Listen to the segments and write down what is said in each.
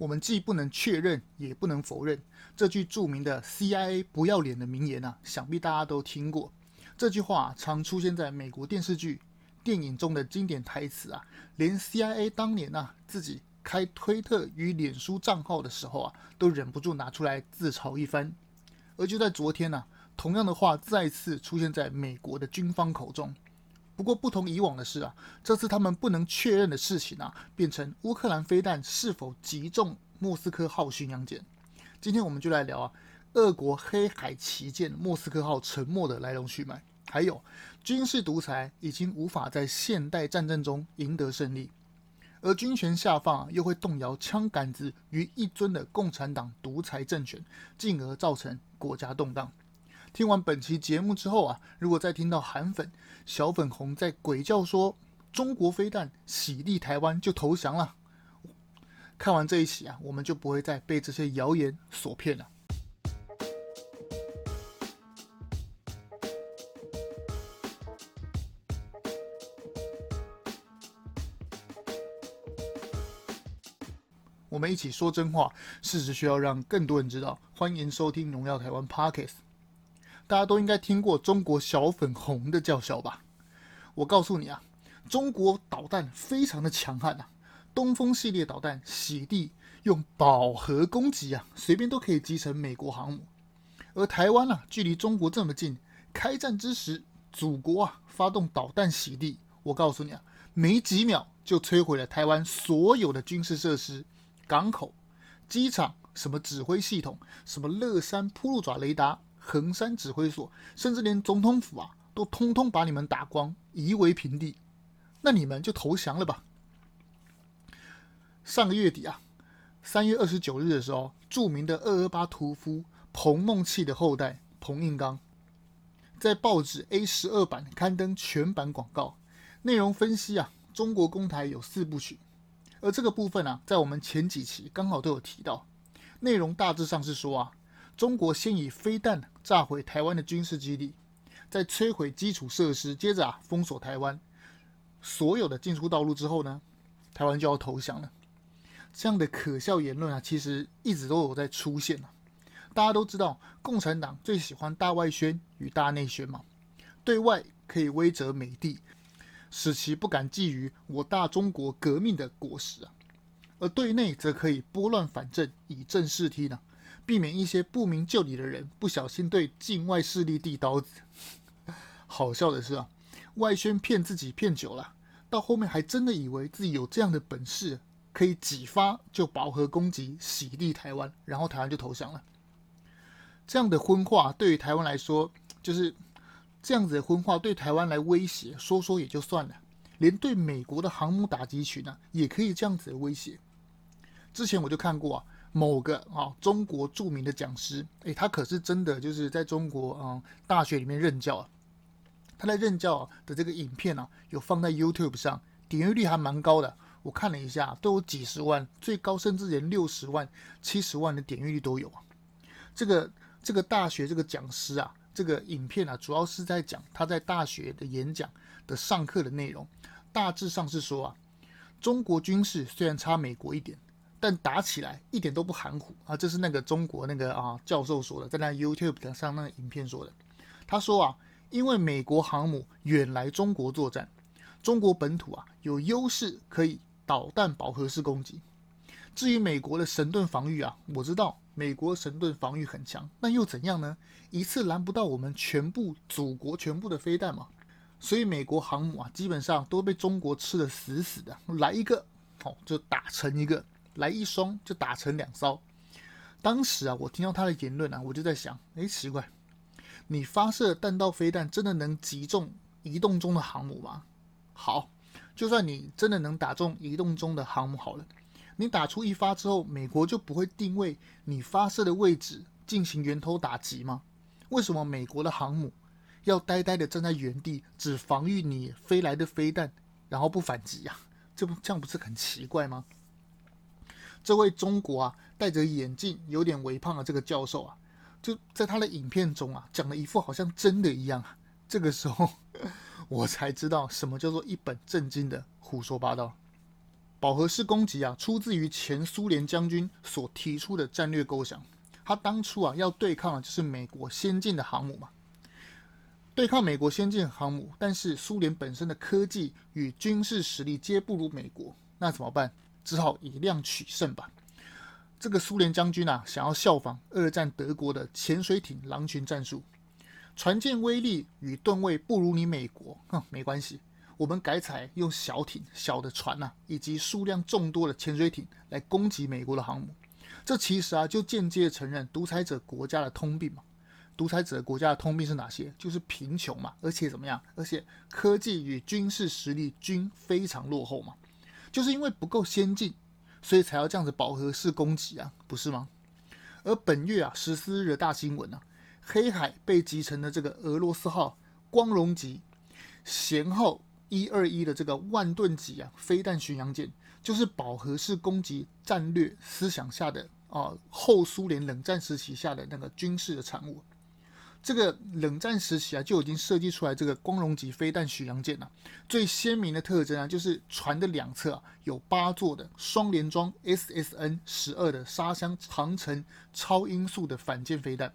我们既不能确认，也不能否认这句著名的 CIA 不要脸的名言啊，想必大家都听过。这句话常出现在美国电视剧、电影中的经典台词啊，连 CIA 当年啊自己开推特与脸书账号的时候啊，都忍不住拿出来自嘲一番。而就在昨天呢、同样的话再次出现在美国的军方口中。不过不同以往的是啊，这次他们不能确认的事情啊，变成乌克兰飞弹是否击中莫斯科号巡洋舰。今天我们就来聊啊，俄国黑海旗舰莫斯科号沉没的来龙去脉，还有军事独裁已经无法在现代战争中赢得胜利，而军权下放，又会动摇枪杆子于一尊的共产党独裁政权，进而造成国家动荡。听完本期节目之后啊，如果再听到韩粉、小粉红在鬼叫说中国飞弹洗地台湾就投降了，看完这一期啊，我们就不会再被这些谣言所骗了。我们一起说真话，事实需要让更多人知道。欢迎收听《荣耀台湾》Podcast。大家都应该听过中国小粉红的叫嚣吧？我告诉你啊，中国导弹非常的强悍啊，东风系列导弹洗地用饱和攻击啊，随便都可以击沉美国航母。而台湾啊，距离中国这么近，开战之时，祖国啊发动导弹洗地，我告诉你啊，没几秒就摧毁了台湾所有的军事设施、港口、机场、什么指挥系统、什么乐山铺路爪雷达。横山指挥所，甚至连总统府啊，都通通把你们打光，夷为平地。那你们就投降了吧。上个月底啊，三月二十九日的时候，著名的二二八屠夫彭孟缉的后代彭应刚，在报纸 A 十二版刊登全版广告，内容分析啊，中国公台有四部曲。而这个部分啊，在我们前几期刚好都有提到，内容大致上是说啊。中国先以飞弹炸毁台湾的军事基地，再摧毁基础设施，接着啊封锁台湾所有的进出道路之后呢，台湾就要投降了。这样的可笑言论啊，其实一直都有在出现啊。大家都知道，共产党最喜欢大外宣与大内宣嘛，对外可以威慑美帝，使其不敢觊觎我大中国革命的果实啊，而对内则可以拨乱反正，以正视听呢。避免一些不明就里的人不小心对境外势力递刀子。好笑的是啊，外宣骗自己骗久了，到后面还真的以为自己有这样的本事，可以几发就饱和攻击洗地台湾，然后台湾就投降了。这样的昏话对于台湾来说，就是这样子的昏话对台湾来威胁，说说也就算了，连对美国的航母打击群呢、啊，也可以这样子的威胁。之前我就看过啊。某个啊，中国著名的讲师，诶，他可是真的就是在中国啊大学里面任教啊。他在任教的这个影片啊，有放在 YouTube 上，点阅率还蛮高的。我看了一下，都有几十万，最高甚至连六十万、七十万的点阅率都有啊。这个这个大学这个讲师啊，这个影片啊，主要是在讲他在大学的演讲的上课的内容，大致上是说啊，中国军事虽然差美国一点。但打起来一点都不含糊啊！这是那个中国那个啊教授说的，在那 YouTube 上那个影片说的。他说啊，因为美国航母远来中国作战，中国本土啊有优势，可以导弹饱和式攻击。至于美国的神盾防御啊，我知道美国神盾防御很强，那又怎样呢？一次拦不到我们全部祖国全部的飞弹嘛。所以美国航母啊，基本上都被中国吃的死死的，来一个哦就打成一个。来一双就打成两艘。当时啊，我听到他的言论啊，我就在想，哎，奇怪，你发射弹道飞弹真的能击中移动中的航母吗？好，就算你真的能打中移动中的航母好了，你打出一发之后，美国就不会定位你发射的位置进行源头打击吗？为什么美国的航母要呆呆的站在原地，只防御你飞来的飞弹，然后不反击呀？这不这样不是很奇怪吗？这位中国啊，戴着眼镜、有点微胖的这个教授啊，就在他的影片中啊，讲了一副好像真的一样啊。这个时候，我才知道什么叫做一本正经的胡说八道。饱和式攻击啊，出自于前苏联将军所提出的战略构想。他当初啊，要对抗的就是美国先进的航母嘛，对抗美国先进航母，但是苏联本身的科技与军事实力皆不如美国，那怎么办？只好以量取胜吧。这个苏联将军啊，想要效仿二战德国的潜水艇狼群战术，船舰威力与吨位不如你美国，哼，没关系。我们改采用小艇、小的船呐、以及数量众多的潜水艇来攻击美国的航母。这其实啊，就间接承认独裁者国家的通病嘛。独裁者国家的通病是哪些？就是贫穷嘛，而且怎么样？而且科技与军事实力均非常落后嘛。就是因为不够先进，所以才要这样子饱和式攻击啊，不是吗？而本月啊，十四日的大新闻呢、啊，黑海被集成的这个俄罗斯号光荣级舷号。一二一的这个万吨级啊，飞弹巡洋舰就是饱和式攻击战略思想下的啊，后苏联冷战时期下的那个军事的产物。这个冷战时期啊，就已经设计出来这个光荣级飞弹巡洋舰了。最鲜明的特征啊，就是船的两侧啊，有八座的双联装 SSN 十二的沙箱长程超音速的反舰飞弹。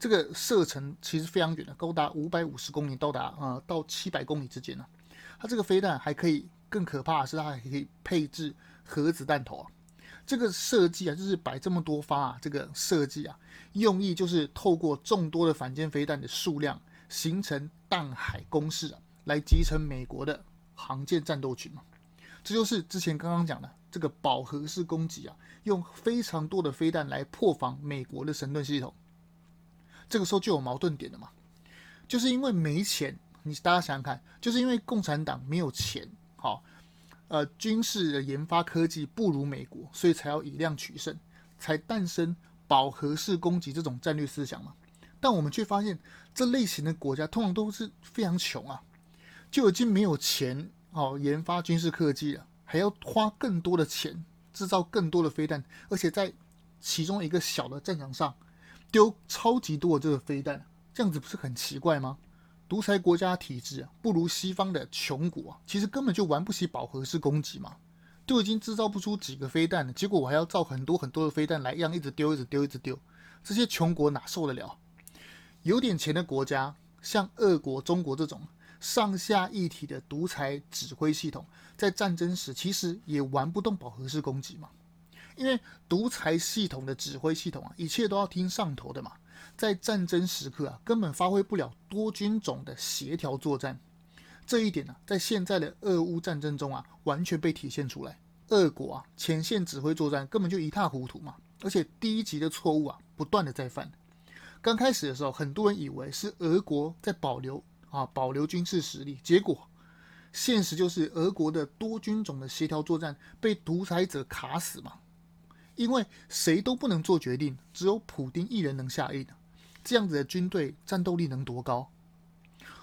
这个射程其实非常远的，高达五百五十公里，到达啊、呃、到七百公里之间呢。它这个飞弹还可以更可怕的是，它还可以配置核子弹头啊！这个设计啊，就是摆这么多发啊，这个设计啊，用意就是透过众多的反舰飞弹的数量，形成弹海攻势啊，来集成美国的航舰战斗群嘛。这就是之前刚刚讲的这个饱和式攻击啊，用非常多的飞弹来破防美国的神盾系统。这个时候就有矛盾点了嘛，就是因为没钱。你大家想想看，就是因为共产党没有钱，好，呃，军事的研发科技不如美国，所以才要以量取胜，才诞生饱和式攻击这种战略思想嘛。但我们却发现，这类型的国家通常都是非常穷啊，就已经没有钱哦研发军事科技了，还要花更多的钱制造更多的飞弹，而且在其中一个小的战场上丢超级多的这个飞弹，这样子不是很奇怪吗？独裁国家体制，不如西方的穷国啊，其实根本就玩不起饱和式攻击嘛，都已经制造不出几个飞弹了，结果我还要造很多很多的飞弹来，一样一直丢，一直丢，一直丢，这些穷国哪受得了？有点钱的国家，像俄国、中国这种上下一体的独裁指挥系统，在战争时其实也玩不动饱和式攻击嘛，因为独裁系统的指挥系统啊，一切都要听上头的嘛。在战争时刻啊，根本发挥不了多军种的协调作战。这一点呢、在现在的俄乌战争中啊，完全被体现出来。俄国啊，前线指挥作战根本就一塌糊涂嘛，而且低级的错误啊，不断的在犯。刚开始的时候，很多人以为是俄国在保留啊，保留军事实力，结果现实就是俄国的多军种的协调作战被独裁者卡死嘛。因为谁都不能做决定，只有普丁一人能下令。这样子的军队战斗力能多高？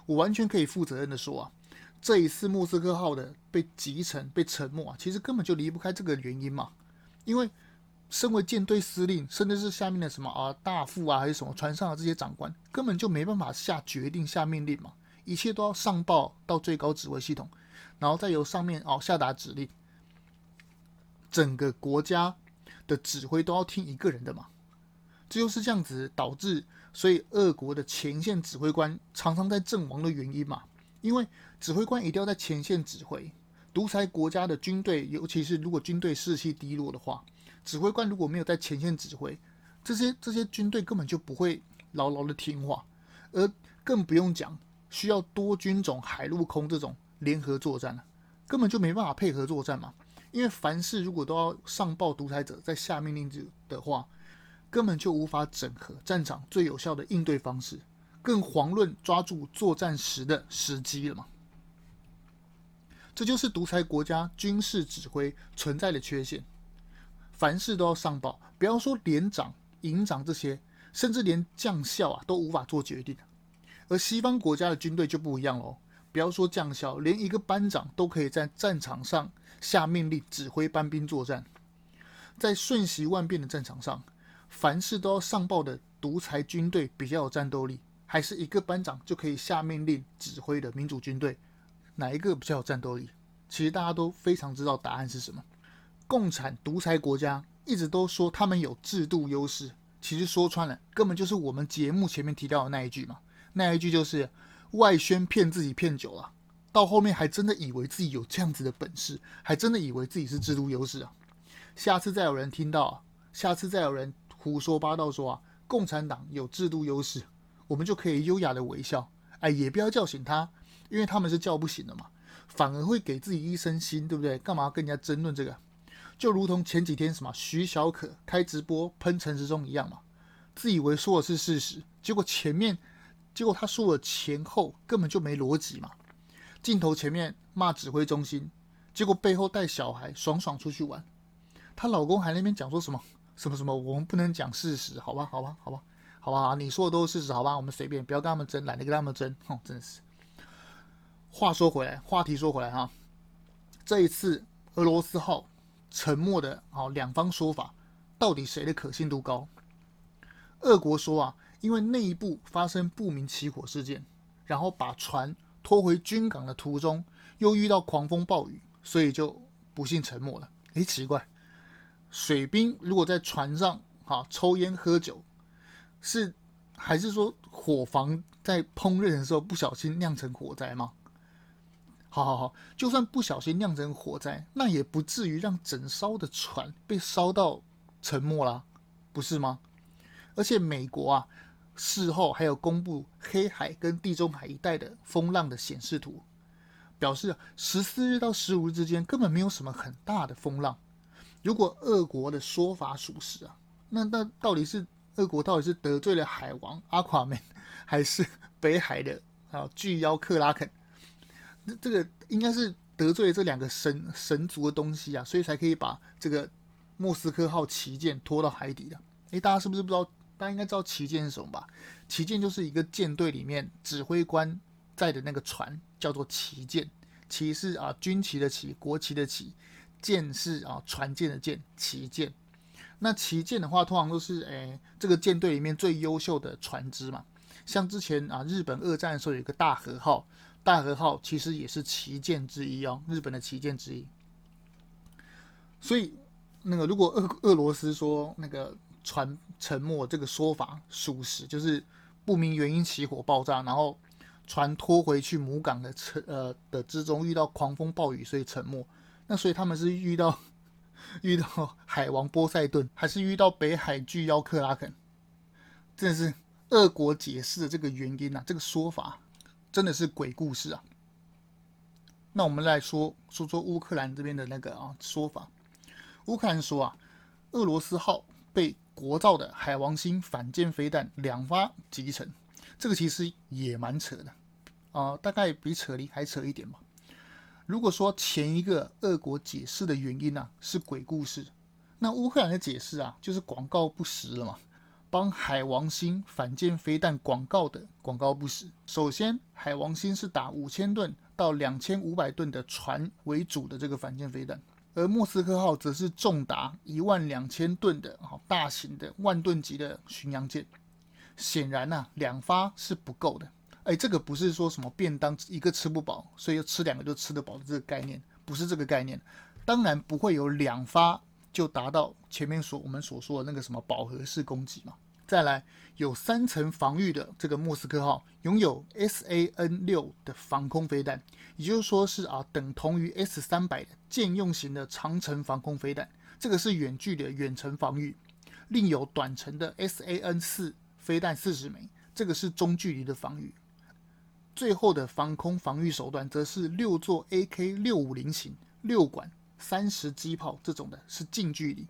我完全可以负责任的说啊，这一次莫斯科号的被击沉、被沉没啊，其实根本就离不开这个原因嘛。因为身为舰队司令，甚至是下面的什么啊大副啊，还是什么船上的这些长官，根本就没办法下决定、下命令嘛。一切都要上报到最高指挥系统，然后再由上面哦下达指令。整个国家的指挥都要听一个人的嘛。这就是这样子导致。所以，俄国的前线指挥官常常在阵亡的原因嘛，因为指挥官一定要在前线指挥。独裁国家的军队，尤其是如果军队士气低落的话，指挥官如果没有在前线指挥，这些这些军队根本就不会牢牢的听话，而更不用讲需要多军种海陆空这种联合作战了，根本就没办法配合作战嘛。因为凡事如果都要上报独裁者在下命令的话。根本就无法整合战场最有效的应对方式，更遑论抓住作战时的时机了嘛。这就是独裁国家军事指挥存在的缺陷，凡事都要上报，不要说连长、营长这些，甚至连将校啊都无法做决定。而西方国家的军队就不一样喽，不要说将校，连一个班长都可以在战场上下命令，指挥班兵作战，在瞬息万变的战场上。凡事都要上报的独裁军队比较有战斗力，还是一个班长就可以下命令指挥的民主军队，哪一个比较有战斗力？其实大家都非常知道答案是什么。共产独裁国家一直都说他们有制度优势，其实说穿了，根本就是我们节目前面提到的那一句嘛。那一句就是外宣骗自己骗久了，到后面还真的以为自己有这样子的本事，还真的以为自己是制度优势啊。下次再有人听到，下次再有人胡说八道说啊，共产党有制度优势，我们就可以优雅的微笑，哎，也不要叫醒他，因为他们是叫不醒的嘛，反而会给自己一身腥，对不对？干嘛跟人家争论这个？就如同前几天什么徐小可开直播喷陈时中一样嘛，自以为说的是事实，结果前面，结果他说的前后根本就没逻辑嘛。镜头前面骂指挥中心，结果背后带小孩爽爽出去玩，她老公还那边讲说什么什么什么，我们不能讲事实，好吧，好吧，好吧，好吧，你说的都是事实，好吧，我们随便，不要跟他们争，懒得跟他们争，哼，真的是。话说回来，话题说回来哈，这一次俄罗斯号。沉没的啊，两方说法到底谁的可信度高？俄国说啊，因为内部发生不明起火事件，然后把船拖回军港的途中又遇到狂风暴雨，所以就不幸沉没了。诶，奇怪，水兵如果在船上啊抽烟喝酒，是还是说伙房在烹饪的时候不小心酿成火灾吗？好好好，就算不小心酿成火灾，那也不至于让整艘的船被烧到沉没啦，不是吗？而且美国啊，事后还有公布黑海跟地中海一带的风浪的显示图，表示十四日到十五日之间根本没有什么很大的风浪。如果俄国的说法属实啊，那那到底是俄国到底是得罪了海王阿夸美，还是北海的啊巨妖克拉肯？这个应该是得罪了这两个神神族的东西啊，所以才可以把这个莫斯科号旗舰拖到海底的。诶，大家是不是不知道？大家应该知道旗舰是什么吧？旗舰就是一个舰队里面指挥官在的那个船，叫做旗舰。旗是啊军旗的旗，国旗的旗；舰是啊船舰的舰，旗舰。那旗舰的话，通常都是诶这个舰队里面最优秀的船只嘛。像之前啊日本二战的时候有一个大和号。大和号其实也是旗舰之一哦，日本的旗舰之一。所以，那个如果俄俄罗斯说那个船沉没这个说法属实，就是不明原因起火爆炸，然后船拖回去母港的沉呃的之中遇到狂风暴雨，所以沉没。那所以他们是遇到 遇到海王波塞顿，还是遇到北海巨妖克拉肯？真的是俄国解释的这个原因啊，这个说法。真的是鬼故事啊！那我们来说说说乌克兰这边的那个啊说法。乌克兰说啊，俄罗斯号被国造的海王星反舰飞弹两发集成，这个其实也蛮扯的啊、大概比扯离还扯一点吧。如果说前一个俄国解释的原因啊是鬼故事，那乌克兰的解释啊就是广告不实了嘛。帮海王星反舰飞弹广告的广告不实。首先，海王星是打五千吨到两千五百吨的船为主的这个反舰飞弹，而莫斯科号则是重达一万两千吨的好大型的万吨级的巡洋舰。显然呐、啊，两发是不够的。哎，这个不是说什么便当一个吃不饱，所以要吃两个就吃得饱的这个概念，不是这个概念。当然不会有两发就达到前面所我们所说的那个什么饱和式攻击嘛。再来，有三层防御的这个莫斯科号拥有 SAN 六的防空飞弹，也就是说是啊等同于 S 三百的舰用型的长程防空飞弹，这个是远距离远程防御。另有短程的 SAN 四飞弹四十枚，这个是中距离的防御。最后的防空防御手段则是六座 AK 六五零型六管三十机炮这种的，是近距离。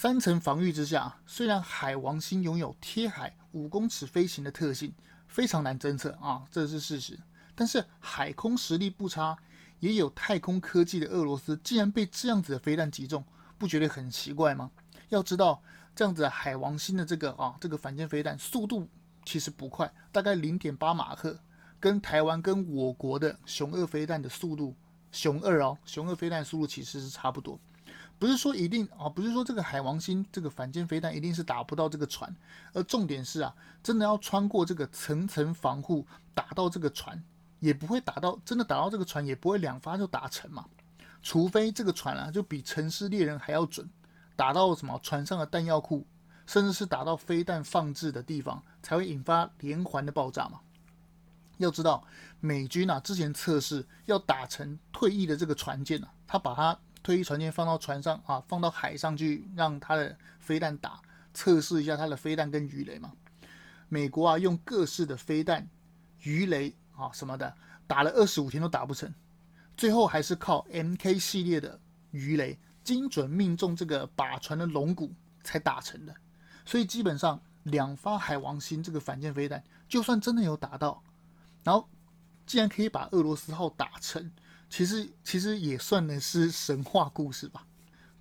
三层防御之下，虽然海王星拥有贴海五公尺飞行的特性，非常难侦测啊，这是事实。但是海空实力不差，也有太空科技的俄罗斯，竟然被这样子的飞弹击中，不觉得很奇怪吗？要知道，这样子海王星的这个啊，这个反舰飞弹速度其实不快，大概零点八马赫，跟台湾跟我国的雄二飞弹的速度，雄二哦，雄二飞弹速度其实是差不多。不是说一定啊，不是说这个海王星这个反舰飞弹一定是打不到这个船，而重点是啊，真的要穿过这个层层防护打到这个船，也不会打到真的打到这个船，也不会两发就打沉嘛。除非这个船啊，就比城市猎人还要准，打到什么船上的弹药库，甚至是打到飞弹放置的地方，才会引发连环的爆炸嘛。要知道，美军啊之前测试要打沉退役的这个船舰啊，他把它退役船舰放到船上啊，放到海上去让它的飞弹打，测试一下它的飞弹跟鱼雷嘛。美国啊用各式的飞弹、鱼雷啊什么的，打了二十五天都打不成。最后还是靠 MK 系列的鱼雷精准命中这个靶船的龙骨才打成的，所以基本上两发海王星这个反舰飞弹，就算真的有打到，然后既然可以把俄罗斯号打沉，其实其实也算的是神话故事吧。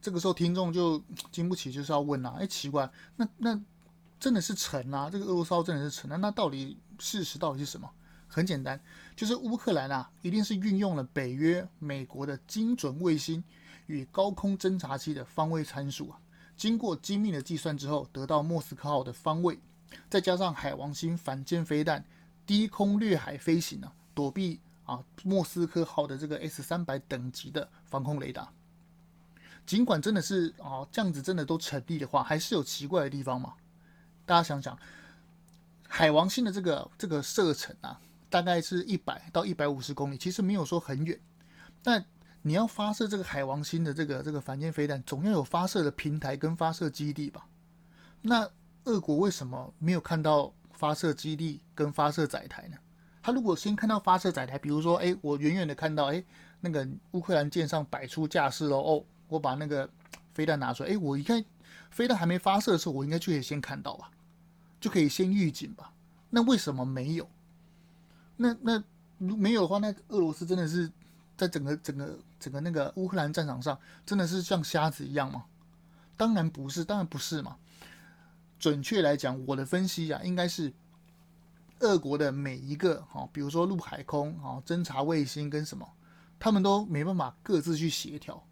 这个时候听众就经不起就是要问啊，哎奇怪，那那真的是沉啊？这个俄罗斯号真的是沉啊？那到底事实到底是什么？很简单，就是乌克兰啊，一定是运用了北约、美国的精准卫星与高空侦察机的方位参数啊，经过精密的计算之后，得到莫斯科号的方位，再加上海王星反舰飞弹低空掠海飞行啊，躲避啊莫斯科号的这个 S 三百等级的防空雷达。尽管真的是啊这样子真的都成立的话，还是有奇怪的地方嘛？大家想想，海王星的这个这个射程啊。大概是一百到一百五十公里，其实没有说很远。但你要发射这个海王星的这个这个反舰飞弹，总要有发射的平台跟发射基地吧？那俄国为什么没有看到发射基地跟发射载台呢？他如果先看到发射载台，比如说，哎，我远远的看到，哎，那个乌克兰舰上摆出架势了，哦，我把那个飞弹拿出来，哎，我一看飞弹还没发射的时候，我应该就可以先看到吧，就可以先预警吧？那为什么没有？那那如没有的话，那俄罗斯真的是在整个整个整个那个乌克兰战场上，真的是像瞎子一样吗？当然不是，当然不是嘛。准确来讲，我的分析啊，应该是俄国的每一个哈，比如说陆海空啊、侦察卫星跟什么，他们都没办法各自去协调，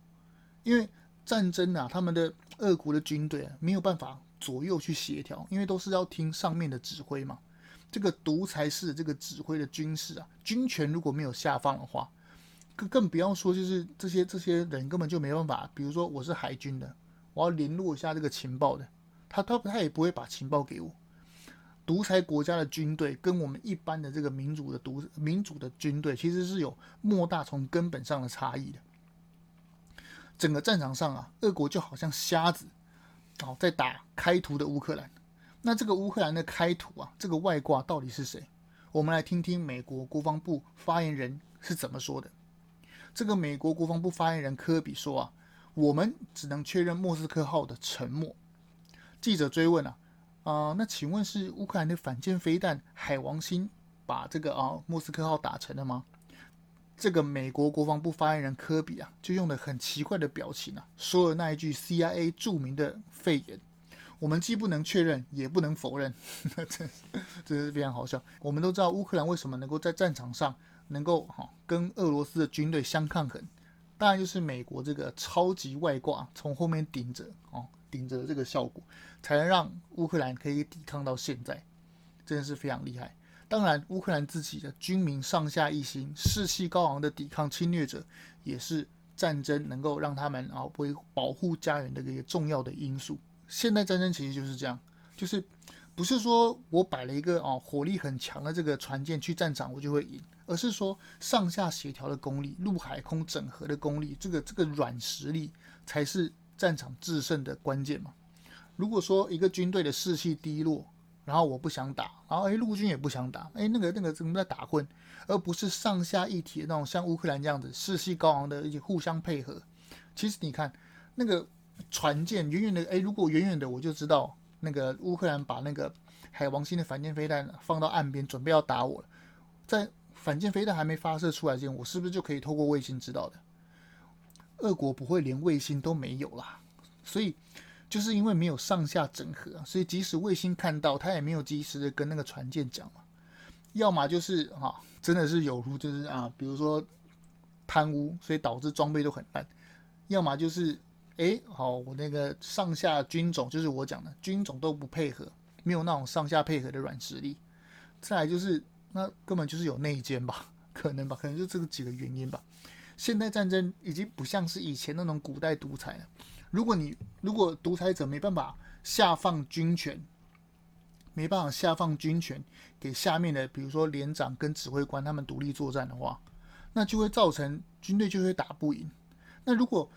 因为战争啊，他们的俄国的军队啊，没有办法左右去协调，因为都是要听上面的指挥嘛。这个独裁式这个指挥的军事啊，军权如果没有下放的话，更更不要说就是这些这些人根本就没办法。比如说我是海军的，我要联络一下这个情报的，他他他也不会把情报给我。独裁国家的军队跟我们一般的这个民主的独民主的军队其实是有莫大从根本上的差异的。整个战场上啊，俄国就好像瞎子，哦，在打开图的乌克兰。那这个乌克兰的开图啊，这个外挂到底是谁？我们来听听美国国防部发言人是怎么说的。这个美国国防部发言人科比说啊，我们只能确认莫斯科号的沉没。记者追问啊，啊、那请问是乌克兰的反舰飞弹海王星把这个啊莫斯科号打沉了吗？这个美国国防部发言人科比啊，就用了很奇怪的表情啊，说了那一句 CIA 著名的废言。我们既不能确认，也不能否认，这真是非常好笑。我们都知道乌克兰为什么能够在战场上能够哈跟俄罗斯的军队相抗衡，当然就是美国这个超级外挂从后面顶着哦，顶着这个效果，才能让乌克兰可以抵抗到现在，真的是非常厉害。当然，乌克兰自己的军民上下一心、士气高昂的抵抗侵略者，也是战争能够让他们啊为保护家园的一个重要的因素。现代战争其实就是这样，就是不是说我摆了一个哦火力很强的这个船舰去战场我就会赢，而是说上下协调的功力、陆海空整合的功力，这个这个软实力才是战场制胜的关键嘛。如果说一个军队的士气低落，然后我不想打，然后诶陆军也不想打，诶那个那个怎么在打混，而不是上下一体的那种像乌克兰这样子士气高昂的一些互相配合，其实你看那个。船舰远远的，哎，如果远远的我就知道那个乌克兰把那个海王星的反舰飞弹放到岸边，准备要打我了。在反舰飞弹还没发射出来之前，我是不是就可以透过卫星知道的？俄国不会连卫星都没有啦，所以就是因为没有上下整合，所以即使卫星看到，他也没有及时的跟那个船舰讲嘛。要么就是哈、啊，真的是有如就是啊，比如说贪污，所以导致装备都很烂；要么就是。哎，好，我那个上下军种就是我讲的军种都不配合，没有那种上下配合的软实力。再来就是那根本就是有内奸吧，可能吧，可能就这个几个原因吧。现代战争已经不像是以前那种古代独裁了。如果你如果独裁者没办法下放军权，没办法下放军权给下面的，比如说连长跟指挥官他们独立作战的话，那就会造成军队就会打不赢。那如果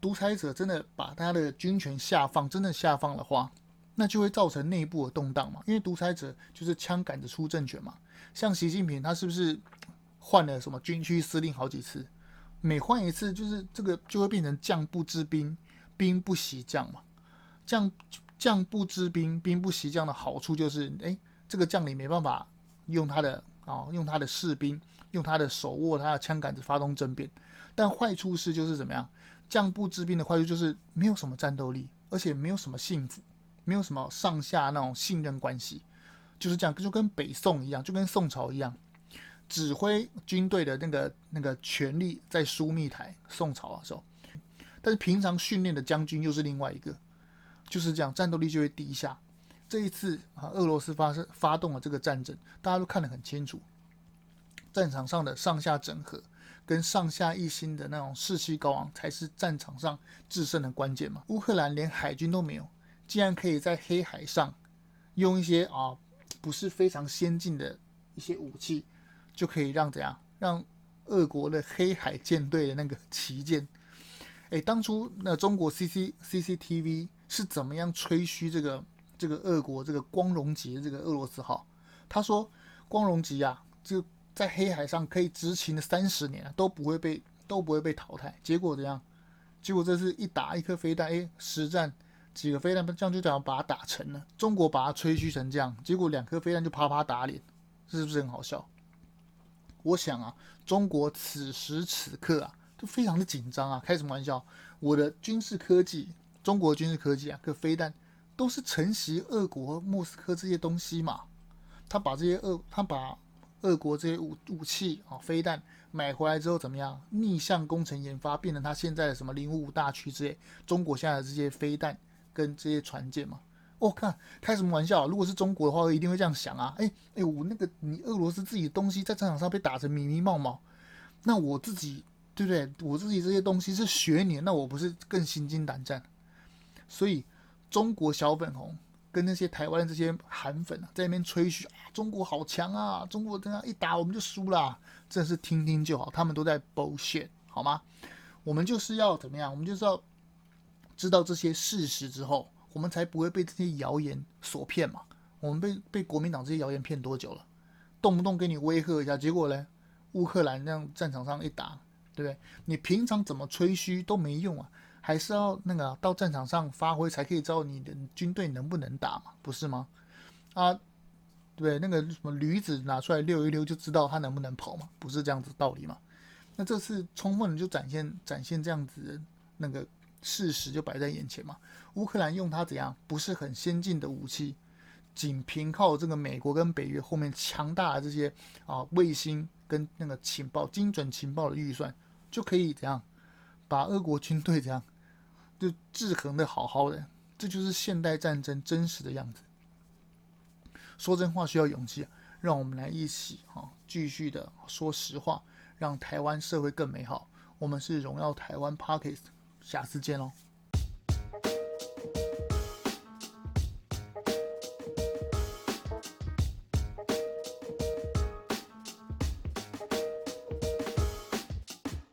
独裁者真的把他的军权下放，真的下放的话，那就会造成内部的动荡嘛。因为独裁者就是枪杆子出政权嘛。像习近平他是不是换了什么军区司令好几次？每换一次，就是这个就会变成将不知兵，兵不习将嘛。将将不知兵，兵不习将的好处就是，哎，这个将领没办法用他的啊，用他的士兵，用他的手握他的枪杆子发动政变。但坏处是就是怎么样？将不知兵的坏处就是没有什么战斗力，而且没有什么幸福，没有什么上下那种信任关系，就是这样，就跟北宋一样，就跟宋朝一样。指挥军队的那个那个权力在枢密台，宋朝的时候，但是平常训练的将军又是另外一个，就是这样，战斗力就会低下。这一次啊，俄罗斯发生发动了这个战争，大家都看得很清楚，战场上的上下整合跟上下一心的那种士气高昂，才是战场上制胜的关键嘛。乌克兰连海军都没有，竟然可以在黑海上用一些啊不是非常先进的一些武器。就可以让怎样让俄国的黑海舰队的那个旗舰，哎，当初那中国 C C C C T V 是怎么样吹嘘这个这个俄国这个光荣级的这个俄罗斯号？他说光荣级啊，就在黑海上可以执勤了三十年都不会被都不会被淘汰。结果怎样？结果这是一打一颗飞弹，哎，实战几个飞弹，这样就这样把它打沉了。中国把它吹嘘成这样，结果两颗飞弹就啪啪打脸，是不是很好笑？我想啊，中国此时此刻啊，都非常的紧张啊。开什么玩笑？我的军事科技，中国军事科技啊，个飞弹都是承袭俄国莫斯科这些东西嘛。他把这些俄，他把俄国这些武武器啊，飞弹买回来之后怎么样？逆向工程研发，变成他现在的什么零五五大区之类。中国现在的这些飞弹跟这些船舰嘛。我、哦、看开什么玩笑？如果是中国的话，我一定会这样想啊！哎哎，我那个你俄罗斯自己的东西在战场上被打成迷迷冒冒，那我自己对不对？我自己这些东西是学你，那我不是更心惊胆战？所以中国小粉红跟那些台湾这些韩粉啊，在那边吹嘘啊，中国好强啊，中国这样一打我们就输了，真是听听就好，他们都在 bullshit 好吗？我们就是要怎么样？我们就是要知道这些事实之后。我们才不会被这些谣言所骗嘛！我们被被国民党这些谣言骗多久了？动不动给你威吓一下，结果呢？乌克兰那样战场上一打，对不对？你平常怎么吹嘘都没用啊，还是要那个到战场上发挥才可以知道你的军队能不能打嘛，不是吗？啊，对，那个什么驴子拿出来溜一溜就知道它能不能跑嘛，不是这样子道理嘛？那这次充分的就展现展现这样子的那个。事实就摆在眼前嘛，乌克兰用它怎样不是很先进的武器，仅凭靠这个美国跟北约后面强大的这些啊卫星跟那个情报精准情报的预算，就可以怎样把俄国军队怎样就制衡的好好的，这就是现代战争真实的样子。说真话需要勇气，让我们来一起啊继续的说实话，让台湾社会更美好。我们是荣耀台湾 Podcast 下次见喽。